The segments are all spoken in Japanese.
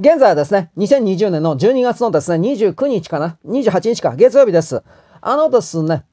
現在はですね、2020年の12月のですね、29日かな ?28 日か、月曜日です。あのですね、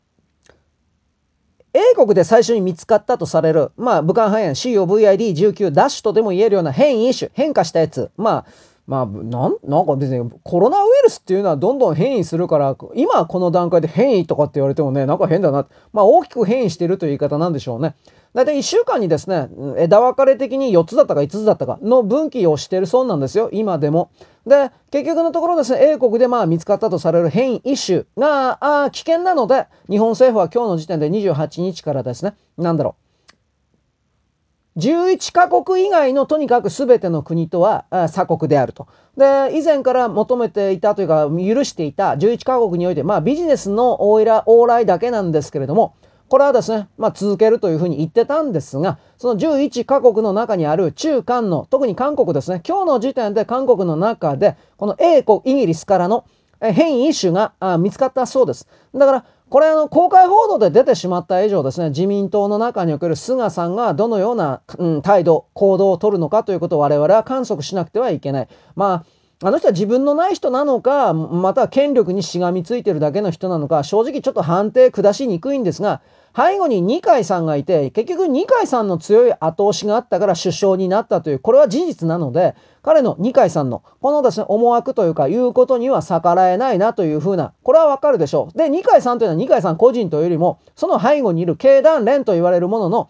英国で最初に見つかったとされる、まあ、武漢肺炎 COVID-19 ダッシュとでも言えるような変異種、変化したやつ。まあ、まあ、なん、なんか別にコロナウイルスっていうのはどんどん変異するから、今この段階で変異とかって言われてもね、なんか変だな。まあ大きく変異してるという言い方なんでしょうね。だいたい1週間にですね、枝分かれ的に4つだったか5つだったかの分岐をしてるそうなんですよ、今でも。で、結局のところですね、英国でまあ見つかったとされる変異種があ危険なので、日本政府は今日の時点で28日からですね、なんだろう。11カ国以外のとにかく全ての国とは鎖国であると。で、以前から求めていたというか、許していた11カ国において、まあビジネスの往来だけなんですけれども、これはですね、まあ、続けるというふうに言ってたんですが、その11カ国の中にある中韓の、特に韓国ですね、今日の時点で韓国の中で、この英国、イギリスからの変異種が見つかったそうです。だから、これあの公開報道で出てしまった以上ですね、自民党の中における菅さんがどのような、うん、態度、行動をとるのかということを我々は観測しなくてはいけない。まああの人は自分のない人なのか、また権力にしがみついてるだけの人なのか、正直ちょっと判定下しにくいんですが、背後に二階さんがいて、結局二階さんの強い後押しがあったから首相になったという、これは事実なので、彼の二階さんの、このですね、思惑というか、言うことには逆らえないなというふうな、これはわかるでしょう。で、二階さんというのは二階さん個人というよりも、その背後にいる経団連と言われるものの、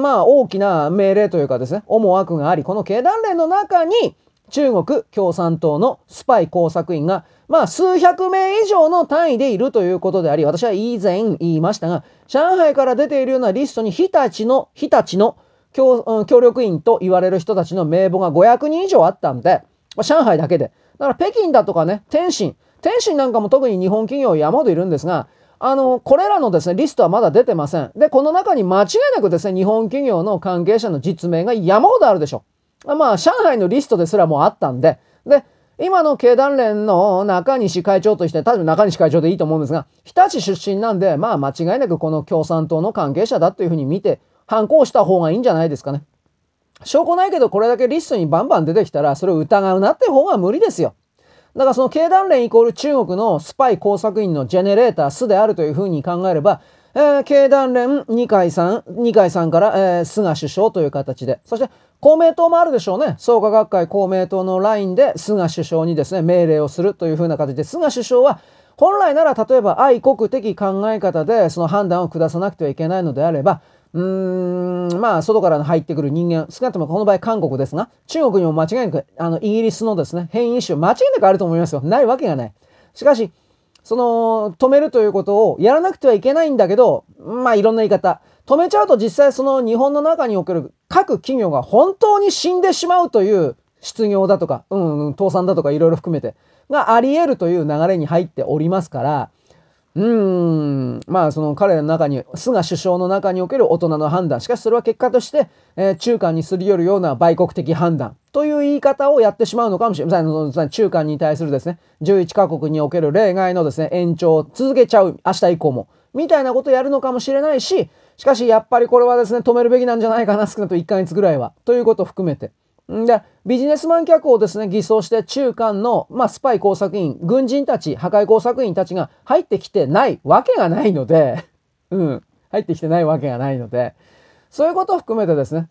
まあ、大きな命令というかですね、思惑があり、この経団連の中に、中国共産党のスパイ工作員が、まあ、数百名以上の単位でいるということであり、私は以前言いましたが、上海から出ているようなリストに日立の、日立の協力員と言われる人たちの名簿が500人以上あったんで、まあ、上海だけで。だから北京だとかね、天津、天津なんかも特に日本企業山ほどいるんですが、あの、これらのですね、リストはまだ出てません。で、この中に間違いなくですね、日本企業の関係者の実名が山ほどあるでしょう。まあ、上海のリストですらもうあったんで、で、今の経団連の中西会長として、多分中西会長でいいと思うんですが、日立出身なんで、まあ間違いなくこの共産党の関係者だというふうに見て、反抗した方がいいんじゃないですかね。証拠ないけど、これだけリストにバンバン出てきたら、それを疑うなって方が無理ですよ。だからその経団連イコール中国のスパイ工作員のジェネレーター、巣であるというふうに考えれば、えー、経団連二階さん、二階さんから、えー、菅首相という形で、そして公明党もあるでしょうね。創価学会公明党のラインで菅首相にですね、命令をするというふうな形で、菅首相は本来なら例えば愛国的考え方でその判断を下さなくてはいけないのであれば、うーん、まあ、外から入ってくる人間、少なくともこの場合韓国ですが、中国にも間違いなく、あの、イギリスのですね、変異種、間違いなくあると思いますよ。ないわけがない。しかし、その、止めるということをやらなくてはいけないんだけど、まあ、いろんな言い方。止めちゃうと実際その日本の中における各企業が本当に死んでしまうという失業だとか、うん、うん、倒産だとかいろいろ含めて、があり得るという流れに入っておりますから、うーん、まあその彼の中に、菅首相の中における大人の判断、しかしそれは結果として、えー、中間にすり寄るような売国的判断という言い方をやってしまうのかもしれません。中間に対するですね、11カ国における例外のですね、延長を続けちゃう、明日以降も、みたいなことをやるのかもしれないし、しかしやっぱりこれはですね、止めるべきなんじゃないかな、少なくとも1ヶ月ぐらいは。ということを含めて。で、ビジネスマン客をですね、偽装して中間の、まあ、スパイ工作員、軍人たち、破壊工作員たちが入ってきてないわけがないので、うん、入ってきてないわけがないので、そういうことを含めてですね、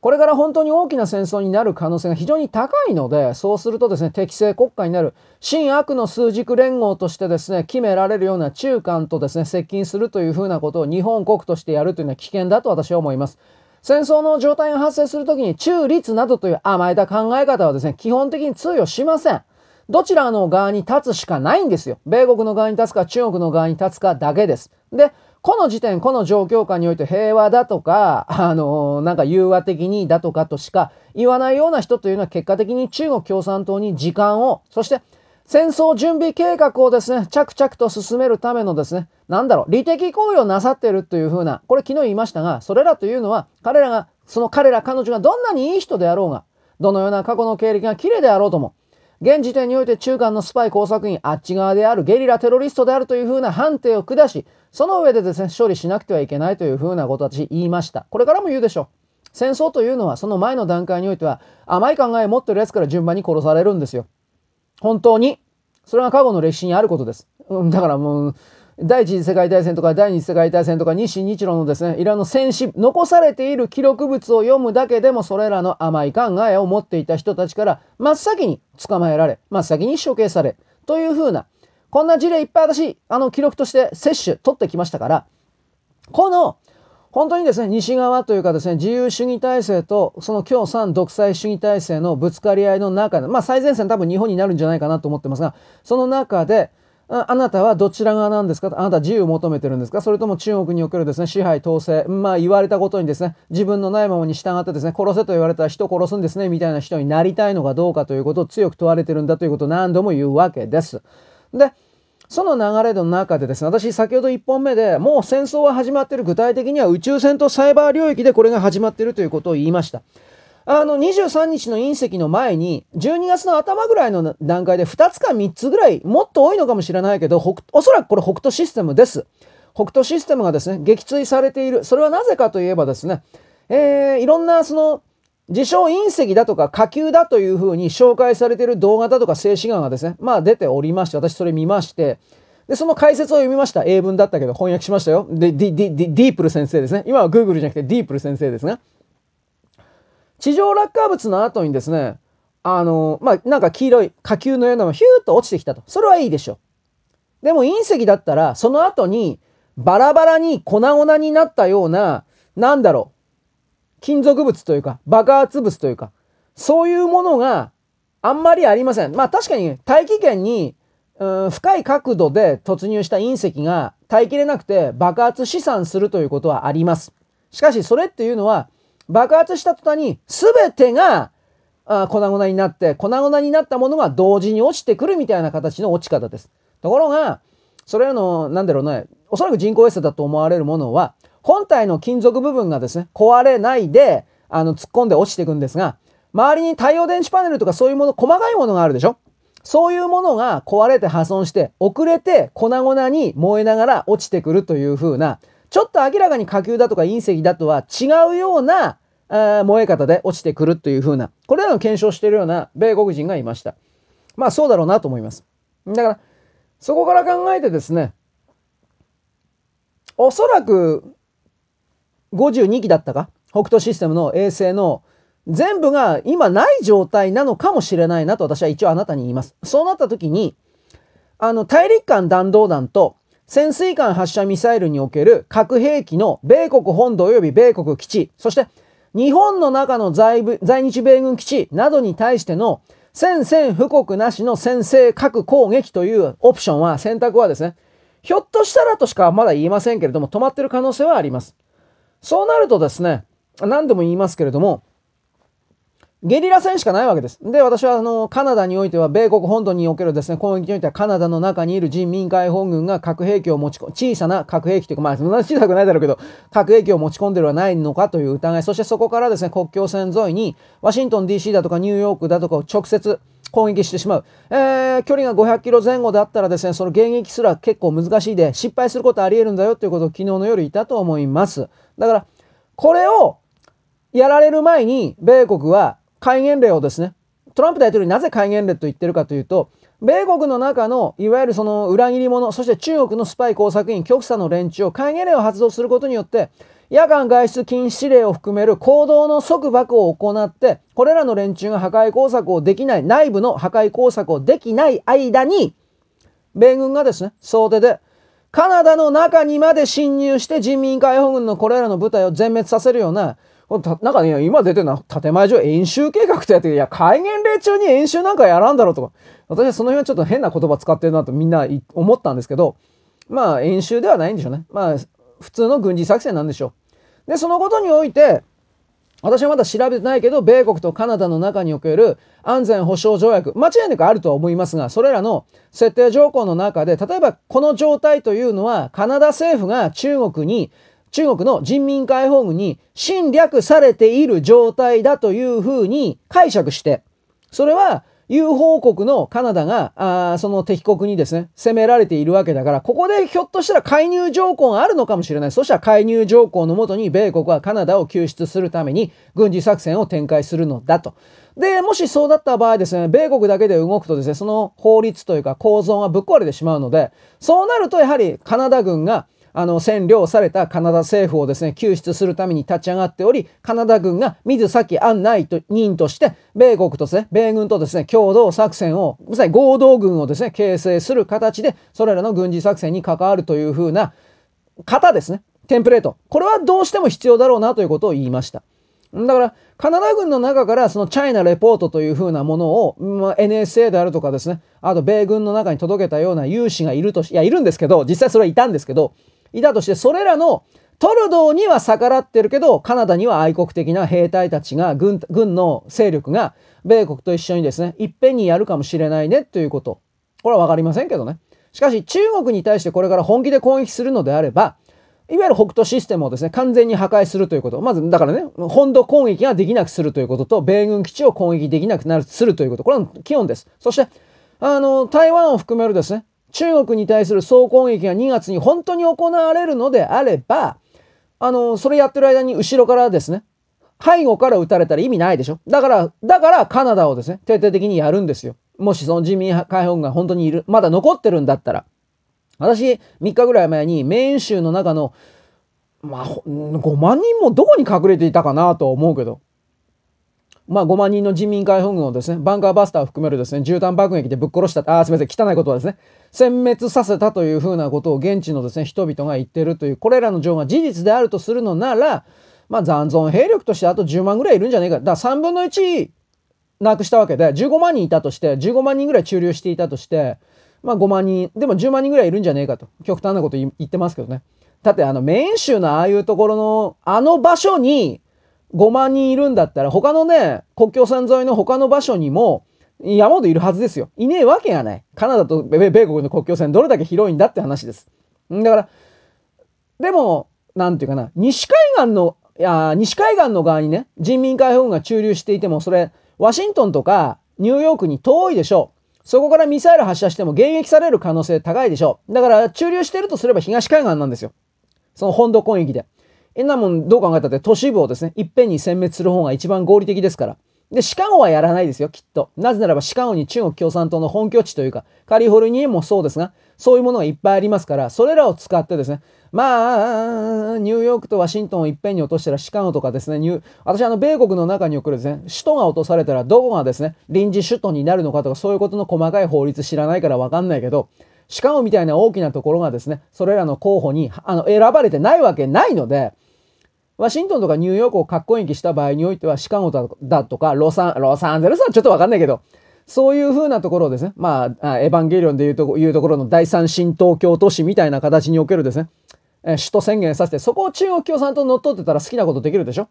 これから本当に大きな戦争になる可能性が非常に高いので、そうするとですね、適正国家になる、新悪の数軸連合としてですね、決められるような中間とですね、接近するというふうなことを日本国としてやるというのは危険だと私は思います。戦争の状態が発生するときに中立などという甘えた考え方はですね、基本的に通用しません。どちらの側に立つしかないんですよ。米国の側に立つか中国の側に立つかだけです。で、この時点、この状況下において平和だとか、あのー、なんか融和的にだとかとしか言わないような人というのは結果的に中国共産党に時間を、そして戦争準備計画をですね、着々と進めるためのですね、なんだろう、利的行為をなさっているというふうな、これ昨日言いましたが、それらというのは、彼らが、その彼ら彼女がどんなにいい人であろうが、どのような過去の経歴が綺麗であろうとも、現時点において中間のスパイ工作員あっち側であるゲリラテロリストであるというふうな判定を下し、その上でですね、処理しなくてはいけないというふうなことを私言いました。これからも言うでしょう。戦争というのはその前の段階においては甘い考えを持ってるやつから順番に殺されるんですよ。本当に？それが過去の歴史にあることです。うん、だからもう、第一次世界大戦とか第二次世界大戦とか日清日露のですね、いろんな戦死、残されている記録物を読むだけでもそれらの甘い考えを持っていた人たちから真っ先に捕まえられ、真っ先に処刑され、というふうな、こんな事例いっぱい私、あの記録として摂取、取ってきましたから、この、本当にですね、西側というかですね、自由主義体制と、その共産独裁主義体制のぶつかり合いの中で、まあ最前線多分日本になるんじゃないかなと思ってますが、その中で、あなたはどちら側なんですかあなた自由を求めてるんですか？それとも中国におけるですね、支配統制、まあ言われたことにですね、自分のないままに従ってですね、殺せと言われたら人殺すんですね、みたいな人になりたいのかどうかということを強く問われてるんだということを何度も言うわけです。で、その流れの中でですね、私先ほど1本目でもう戦争は始まってる具体的には宇宙船とサイバー領域でこれが始まってるということを言いました。あの、23日の隕石の前に、12月の頭ぐらいの段階で2つか3つぐらい、もっと多いのかもしれないけど、おそらくこれ北斗システムです。北斗システムがですね、撃墜されている。それはなぜかといえばですね、えー、いろんなその、自称隕石だとか火球だというふうに紹介されている動画だとか静止画がですね、まあ出ておりまして、私それ見まして、で、その解説を読みました。英文だったけど翻訳しましたよ。で、ディ、ディ、 DeepL 先生ですね。今は Google じゃなくて DeepL 先生ですね。地上落下物の後にですね、あの、まあ、なんか黄色い火球のようなのがヒューッと落ちてきたと。それはいいでしょう。でも隕石だったら、その後にバラバラに粉々になったような、なんだろう、金属物というか、爆発物というか、そういうものがあんまりありません。まあ確かに大気圏に、うん、深い角度で突入した隕石が耐えきれなくて爆発試算するということはあります。しかしそれっていうのは爆発した途端に全てがあ粉々になって粉々になったものが同時に落ちてくるみたいな形の落ち方です。ところが、それらの、なんだろうね、おそらく人工衛星だと思われるものは、本体の金属部分がですね、壊れないで、あの、突っ込んで落ちていくんですが、周りに太陽電池パネルとかそういうもの、細かいものがあるでしょ？そういうものが壊れて破損して、遅れて粉々に燃えながら落ちてくるという風な、ちょっと明らかに火球だとか隕石だとは違うような燃え方で落ちてくるというふうな、これらの検証しているような米国人がいました。まあそうだろうなと思います。だから、そこから考えてですね、おそらく52機だったか？北斗システムの衛星の全部が今ない状態なのかもしれないなと私は一応あなたに言います。そうなった時に、あの大陸間弾道弾と潜水艦発射ミサイルにおける核兵器の米国本土及び米国基地、そして日本の中の在在日米軍基地などに対しての宣戦布告なしの先制核攻撃というオプションは、選択はですね、ひょっとしたらとしかまだ言いませんけれども、止まってる可能性はあります。そうなるとですね、何度も言いますけれども、ゲリラ戦しかないわけです。で、私はあの、カナダにおいては、米国本土におけるですね、攻撃においては、カナダの中にいる人民解放軍が核兵器を持ち込、小さな核兵器というか、まあ、そんな小さくないだろうけど、核兵器を持ち込んでるはないのかという疑い、そしてそこからですね、国境線沿いに、ワシントン DC だとかニューヨークだとかを直接、攻撃してしまう。えー、距離が500キロ前後であったらですね、その迎撃すら結構難しいで、失敗することあり得るんだよということを昨日の夜言ったと思います。だから、これをやられる前に、米国は戒厳令をですね、トランプ大統領になぜ戒厳令と言ってるかというと、米国の中のいわゆるその裏切り者、そして中国のスパイ工作員、極左の連中を戒厳令を発動することによって、夜間外出禁止令を含める行動の束縛を行って、これらの連中が破壊工作をできない、内部の破壊工作をできない間に、米軍がですね、総出で、カナダの中にまで侵入して人民解放軍のこれらの部隊を全滅させるような、なんかね、今出てるのは建前上演習計画とやって、いや、戒厳令中に演習なんかやらんだろうとか、私はその辺はちょっと変な言葉使ってるなとみんな思ったんですけど、まあ演習ではないんでしょうね。まあ普通の軍事作戦なんでしょう。で、そのことにおいて、私はまだ調べてないけど、米国とカナダの中における安全保障条約、間違いなくあるとは思いますが、それらの設定条項の中で、例えばこの状態というのは、カナダ政府が中国に中国の人民解放軍に侵略されている状態だというふうに解釈して、それは友好国のカナダが、あその敵国にですね、攻められているわけだから、ここでひょっとしたら介入条項があるのかもしれない。そしたら介入条項のもとに米国はカナダを救出するために軍事作戦を展開するのだと。で、もしそうだった場合ですね、米国だけで動くとですね、その法律というか構造がぶっ壊れてしまうので、そうなるとやはりカナダ軍があの、占領されたカナダ政府をですね、救出するために立ち上がっており、カナダ軍が水先案内人として、米国とですね、米軍とですね、共同作戦を、まさに合同軍をですね、形成する形で、それらの軍事作戦に関わるというふうな型ですね。テンプレート。これはどうしても必要だろうなということを言いました。だから、カナダ軍の中からそのチャイナレポートというふうなものを、まあ、NSA であるとかですね、あと米軍の中に届けたような有志がいるとし、いや、いるんですけど、実際それはいたんですけど、いたとして、それらのトルドーには逆らってるけど、カナダには愛国的な兵隊たちが、軍、軍の勢力が、米国と一緒にですね、いっぺんにやるかもしれないねということ。これはわかりませんけどね。しかし、中国に対してこれから本気で攻撃するのであれば、いわゆる北斗システムをですね、完全に破壊するということ。まず、だからね、本土攻撃ができなくするということと、米軍基地を攻撃できなくなる、するということ。これは基本です。そして、あの、台湾を含めるですね、中国に対する総攻撃が2月に本当に行われるのであれば、あの、それやってる間に後ろからですね、背後から撃たれたら意味ないでしょ。だから、だからカナダをですね、徹底的にやるんですよ。もしその人民解放軍が本当にいる、まだ残ってるんだったら。私、3日ぐらい前にメーン州の中の、まあ、5万人もどこに隠れていたかなと思うけど、まあ、5万人の人民解放軍をですね、バンカーバスターを含めるですね、絨毯爆撃でぶっ殺した、ああ、すみません、汚いことはですね、殲滅させたというふうなことを現地のですね、人々が言ってるという、これらの情報が事実であるとするのなら、まあ、残存兵力としてあと10万ぐらいいるんじゃないか。だから3分の1なくしたわけで、15万人いたとして、15万人ぐらい駐留していたとして、まあ5万人、でも10万人ぐらいいるんじゃねえかと。極端なこと言ってますけどね。だってあのメイン州のああいうところの、あの場所に、5万人いるんだったら、他のね、国境線沿いの他の場所にも、山ほどいるはずですよ。いねえわけがない。カナダと米国の国境線どれだけ広いんだって話です。だから、でも、なんていうかな、西海岸の、いや、西海岸の側にね、人民解放軍が駐留していても、それ、ワシントンとかニューヨークに遠いでしょう。そこからミサイル発射しても迎撃される可能性高いでしょう。だから、駐留してるとすれば東海岸なんですよ。その本土攻撃で。えなもんどう考えたって都市部をですね、いっぺんに殲滅する方が一番合理的ですから。で、シカゴはやらないですよ、きっと。なぜならばシカゴに中国共産党の本拠地というか、カリフォルニアもそうですが、そういうものがいっぱいありますから、それらを使ってですね、まあ、ニューヨークとワシントンをいっぺんに落としたらシカゴとかですね、ニュー、私あの、米国の中におけるですね、首都が落とされたらどこがですね、臨時首都になるのかとか、そういうことの細かい法律知らないからわかんないけど、シカゴみたいな大きなところがですね、それらの候補に、あの、選ばれてないわけないので、ワシントンとかニューヨークを核攻撃した場合においては、シカゴだとか、ロサン、ロサンゼルスはちょっとわかんないけど、そういう風なところをですね、まあ、エヴァンゲリオンでいうというところの第三新東京都市みたいな形におけるですね、首都宣言させて、そこを中国共産党乗っ取ってたら好きなことできるでしょ？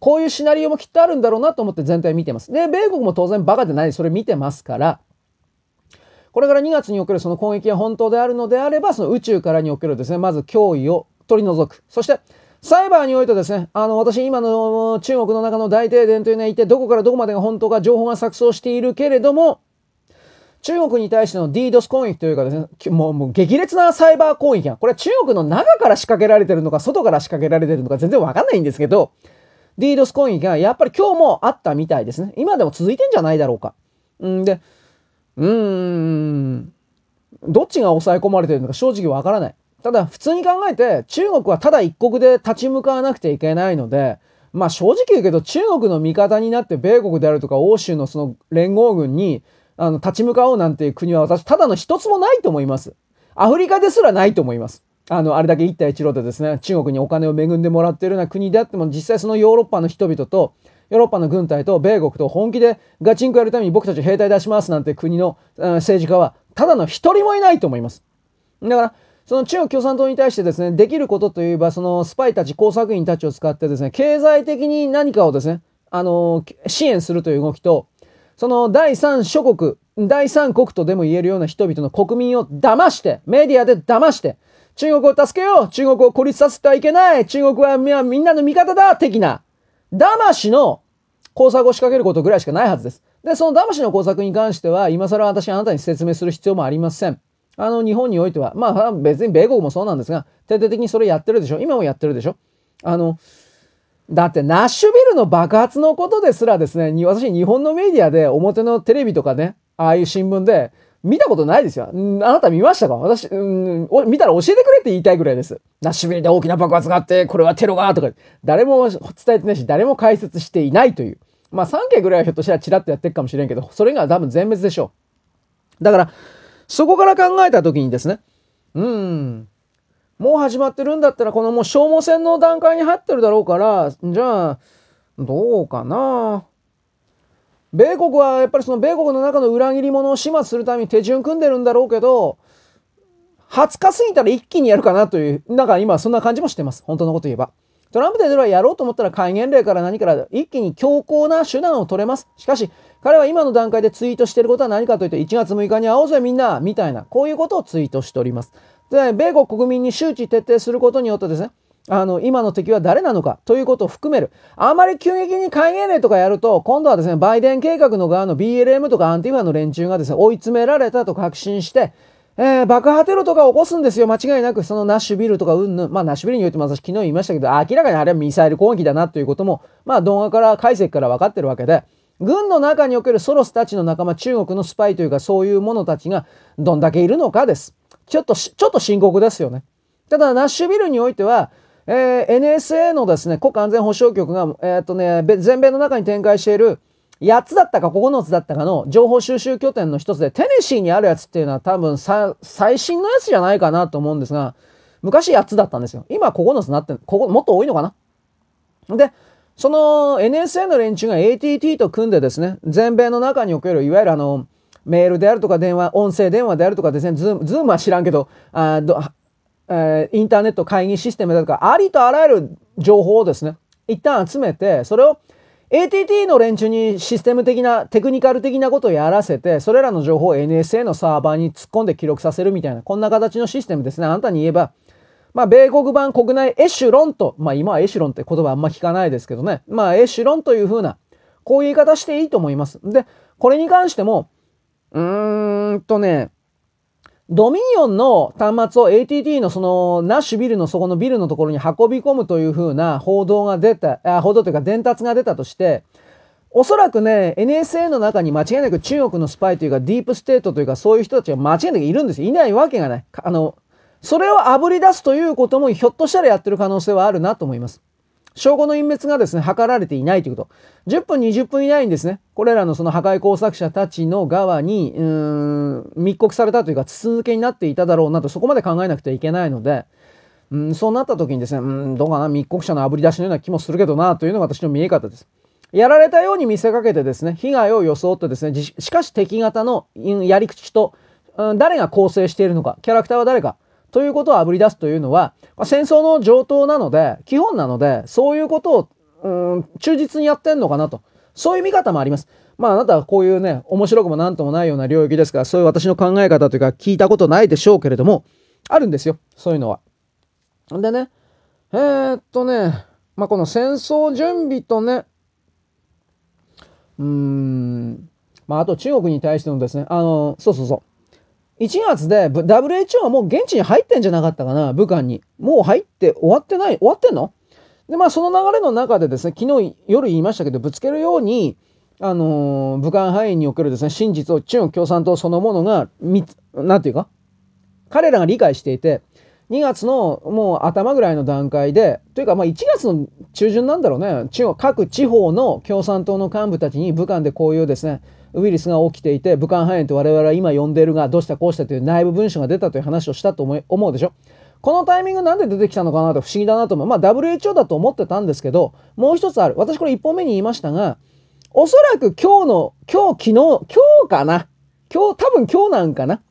こういうシナリオもきっとあるんだろうなと思って全体見てます。で、米国も当然バカでない、それ見てますから、これから2月におけるその攻撃が本当であるのであれば、その宇宙からにおけるですね、まず脅威を取り除く。そして、サイバーにおいてですね、あの、私今の中国の中の大停電というのはいて、どこからどこまでが本当か情報が錯綜しているけれども、中国に対しての DDoS 攻撃というかですね、もうもう激烈なサイバー攻撃が、これは中国の中から仕掛けられてるのか、外から仕掛けられてるのか全然わかんないんですけど、DDoS 攻撃がやっぱり今日もあったみたいですね。今でも続いてんじゃないだろうか。んで、うーん、どっちが抑え込まれてるのか正直わからない。ただ、普通に考えて、中国はただ一国で立ち向かわなくてはいけないので、まあ正直言うけど、中国の味方になって米国であるとか欧州のその連合軍に、あの、立ち向かおうなんていう国は私、ただの一つもないと思います。アフリカですらないと思います。あの、あれだけ一帯一路でですね、中国にお金を恵んでもらっているような国であっても、実際そのヨーロッパの人々と、ヨーロッパの軍隊と米国と本気でガチンコやるために僕たち兵隊出しますなんて国の、政治家は、ただの一人もいないと思います。だから、その中国共産党に対してですね、できることといえば、そのスパイたち、工作員たちを使ってですね、経済的に何かをですね、あの、支援するという動きと、その第三諸国、第三国とでも言えるような人々の国民を騙して、メディアで騙して、中国を助けよう中国を孤立させてはいけない中国はみんなの味方だ的な、騙しの工作を仕掛けることぐらいしかないはずです。で、その魂の工作に関しては、今更私あなたに説明する必要もありません。あの、日本においては、まあ別に米国もそうなんですが、徹底的にそれやってるでしょ今もやってるでしょあの、だってナッシュビルの爆発のことですらですね、私日本のメディアで表のテレビとかね、ああいう新聞で見たことないですよ。あなた見ましたか？私、うん、見たら教えてくれって言いたいぐらいです。ナッシュビルで大きな爆発があって、これはテロがとか、誰も伝えてないし、誰も解説していないという。まあ3件ぐらいはひょっとしたらチラッとやってるかもしれんけど、それが多分全滅でしょう。だから、そこから考えた時にですね、うん、もう始まってるんだったら、このもう消耗戦の段階に入ってるだろうから、じゃあ、どうかな。米国はやっぱりその米国の中の裏切り者を始末するために手順組んでるんだろうけど、20日過ぎたら一気にやるかなという、なんか今そんな感じもしてます。本当のこと言えば。トランプではやろうと思ったら戒厳令から何から一気に強硬な手段を取れます。しかし、彼は今の段階でツイートしてることは何かというと、1月6日に会おうぜみんな、みたいな、こういうことをツイートしております。で、米国国民に周知徹底することによってですね、あの、今の敵は誰なのかということを含める。あまり急激に戒厳令とかやると、今度はですね、バイデン計画の側の BLM とかアンティファの連中がですね、追い詰められたと確信して、えー、爆破テロとか起こすんですよ。間違いなく、そのナッシュビルとかうんぬん。まあ、ナッシュビルにおいても私昨日言いましたけど、明らかにあれはミサイル攻撃だなということも、まあ、動画から、解析から分かってるわけで、軍の中におけるソロスたちの仲間、中国のスパイというか、そういう者たちがどんだけいるのかです。ちょっと、ちょっと深刻ですよね。ただ、ナッシュビルにおいては、えー、NSA のですね、国家安全保障局が、えー、っとね、全米の中に展開している、8つだったか9つだったかの情報収集拠点の一つで、テネシーにあるやつっていうのは多分最新のやつじゃないかなと思うんですが、昔8つだったんですよ。今9つになって、ここもっと多いのかな？で、その NSA の連中が ATT と組んでですね、全米の中における、いわゆるあの、メールであるとか電話、音声電話であるとかですね、 Zoom、Zoom は知らんけど、あどえー、インターネット会議システムだとか、ありとあらゆる情報をですね、一旦集めて、それを ATT の連中にシステム的な、テクニカル的なことをやらせて、それらの情報を NSA のサーバーに突っ込んで記録させるみたいな、こんな形のシステムですね。あなたに言えば、まあ、米国版国内エシュロンと、まあ、今はエシュロンって言葉あんま聞かないですけどね。まあ、エシュロンというふうな、こういう言い方していいと思います。で、これに関しても、うーんとね、ドミニオンの端末を ATT のそのナッシュビルのそこのビルのところに運び込むというふうな報道が出た、あ報道というか伝達が出たとして、おそらくね、NSA の中に間違いなく中国のスパイというかディープステートというかそういう人たちが間違いなくいるんですよ。いないわけがない。あの、それをあぶり出すということもひょっとしたらやってる可能性はあるなと思います。証拠の隠滅がですね、図られていないということ。10分、20分以内にですね、これらのその破壊工作者たちの側に、うーん、密告されたというか、筒抜けになっていただろうなと、そこまで考えなくてはいけないので、うん、そうなった時にですね、うん、どうかな、密告者のあぶり出しのような気もするけどな、というのが私の見え方です。やられたように見せかけてですね、被害を装ってですね、しかし敵型のやり口と、うん、誰が構成しているのか、キャラクターは誰か、ということをあぶり出すというのは、まあ、戦争の上等なので、基本なので、そういうことを、うん、忠実にやってんのかなと。そういう見方もあります。まああなたはこういうね、面白くもなんともないような領域ですから、そういう私の考え方というか聞いたことないでしょうけれども、あるんですよ。そういうのは。でね、えー、っとね、まあこの戦争準備とね、うーん、まああと中国に対してのですね、あの、そうそうそう。1月で WHO はもう現地に入ってんじゃなかったかな、武漢に。もう入って終わってない終わってんの？で、まあその流れの中でですね、昨日夜言いましたけど、ぶつけるように、あのー、武漢範囲におけるですね、真実を中国共産党そのものが、なんていうか、彼らが理解していて、2月のもう頭ぐらいの段階で、というかまあ1月の中旬なんだろうね、中国各地方の共産党の幹部たちに武漢でこういうですね、ウイルスが起きていて、武漢肺炎と我々は今呼んでいるが、どうしたこうしたという内部文書が出たという話をしたと思うでしょ？このタイミングなんで出てきたのかなと不思議だなと思う。まあ WHO だと思ってたんですけど、もう一つある。私これ一本目に言いましたが、おそらく今日の、今日、昨日、今日かな？今日、多分今日なんかな？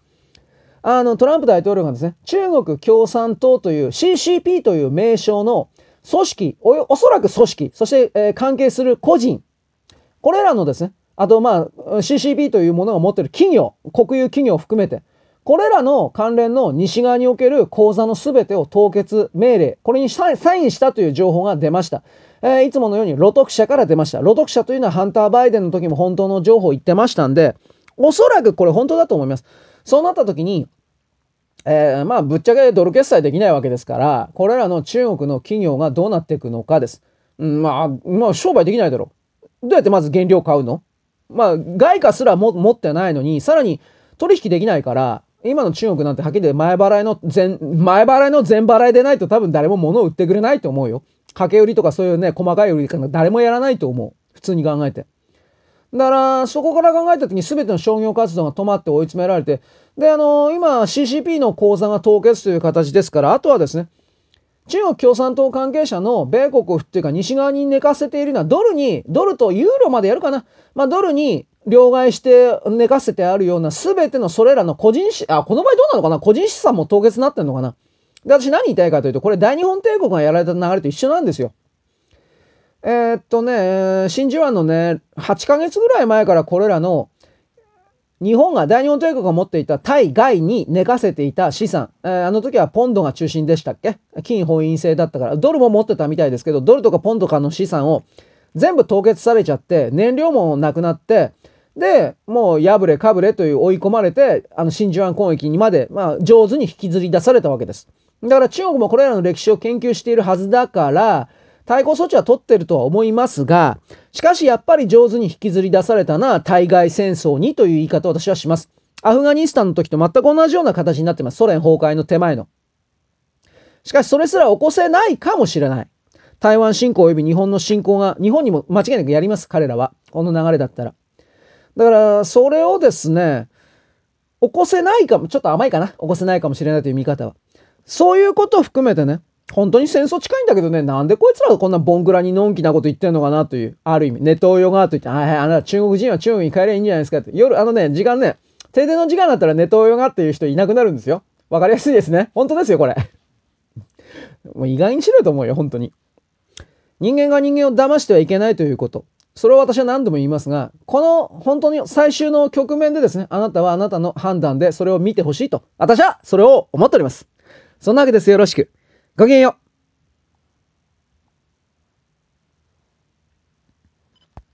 あの、トランプ大統領がですね、中国共産党という CCP という名称の組織、おそらく組織、そして、えー、関係する個人、これらのですね、あとまあ CCP というものが持ってる企業、国有企業を含めて、これらの関連の西側における口座の全てを凍結命令、これにサインしたという情報が出ました。えー、いつものように露得者から出ました。露得者というのはハンター・バイデンの時も本当の情報を言ってましたんで、おそらくこれ本当だと思います。そうなった時に、えー、まあ、ぶっちゃけドル決済できないわけですから、これらの中国の企業がどうなっていくのかです。うん、まあ、まあ、商売できないだろう。どうやってまず原料買うの？まあ、外貨すらも持ってないのに、さらに取引できないから、今の中国なんてはっきり言って前払いの全、前払いの全払いでないと多分誰も物を売ってくれないと思うよ。掛け売りとかそういうね、細かい売りとか誰もやらないと思う。普通に考えて。だから、そこから考えた時に全ての商業活動が止まって追い詰められて、で、あのー、今 CCP の口座が凍結という形ですから、あとはですね、中国共産党関係者の米国っていうか西側に寝かせているのはドルに、ドルとユーロまでやるかな。まあドルに両替して寝かせてあるような全てのそれらの個人資、あ、この場合どうなのかな？個人資産も凍結になってんのかな？で、私何言いたいかというと、これ大日本帝国がやられた流れと一緒なんですよ。えー、っとね、真珠湾のね、8ヶ月ぐらい前からこれらの日本が大日本帝国が持っていた対外に寝かせていた資産、えー、あの時はポンドが中心でしたっけ？金本位制だったから、ドルも持ってたみたいですけど、ドルとかポンドかの資産を全部凍結されちゃって、燃料もなくなって、で、もう破れかぶれという追い込まれて、あの真珠湾攻撃にまで、まあ上手に引きずり出されたわけです。だから中国もこれらの歴史を研究しているはずだから、対抗措置は取ってるとは思いますが、しかしやっぱり上手に引きずり出されたのは対外戦争にという言い方を私はします。アフガニスタンの時と全く同じような形になってます。ソ連崩壊の手前の。しかしそれすら起こせないかもしれない。台湾侵攻及び日本の侵攻が、日本にも間違いなくやります、彼らは。この流れだったら。だから、それをですね、起こせないかも、ちょっと甘いかな。起こせないかもしれないという見方は。そういうことを含めてね、本当に戦争近いんだけどね、なんでこいつらがこんなボンクラにのんきなこと言ってんのかなという、ある意味、ネトウヨがと言って、はいはい、あなた中国人は中国に帰ればいいんじゃないですかって。夜、あのね、時間ね、停電の時間だったらネトウヨがっていう人いなくなるんですよ。わかりやすいですね。本当ですよ、これ。もう意外にしろよと思うよ、本当に。人間が人間を騙してはいけないということ。それを私は何度も言いますが、この本当に最終の局面でですね、あなたはあなたの判断でそれを見てほしいと、私はそれを思っております。そんなわけです。よろしく。ごきげんよう。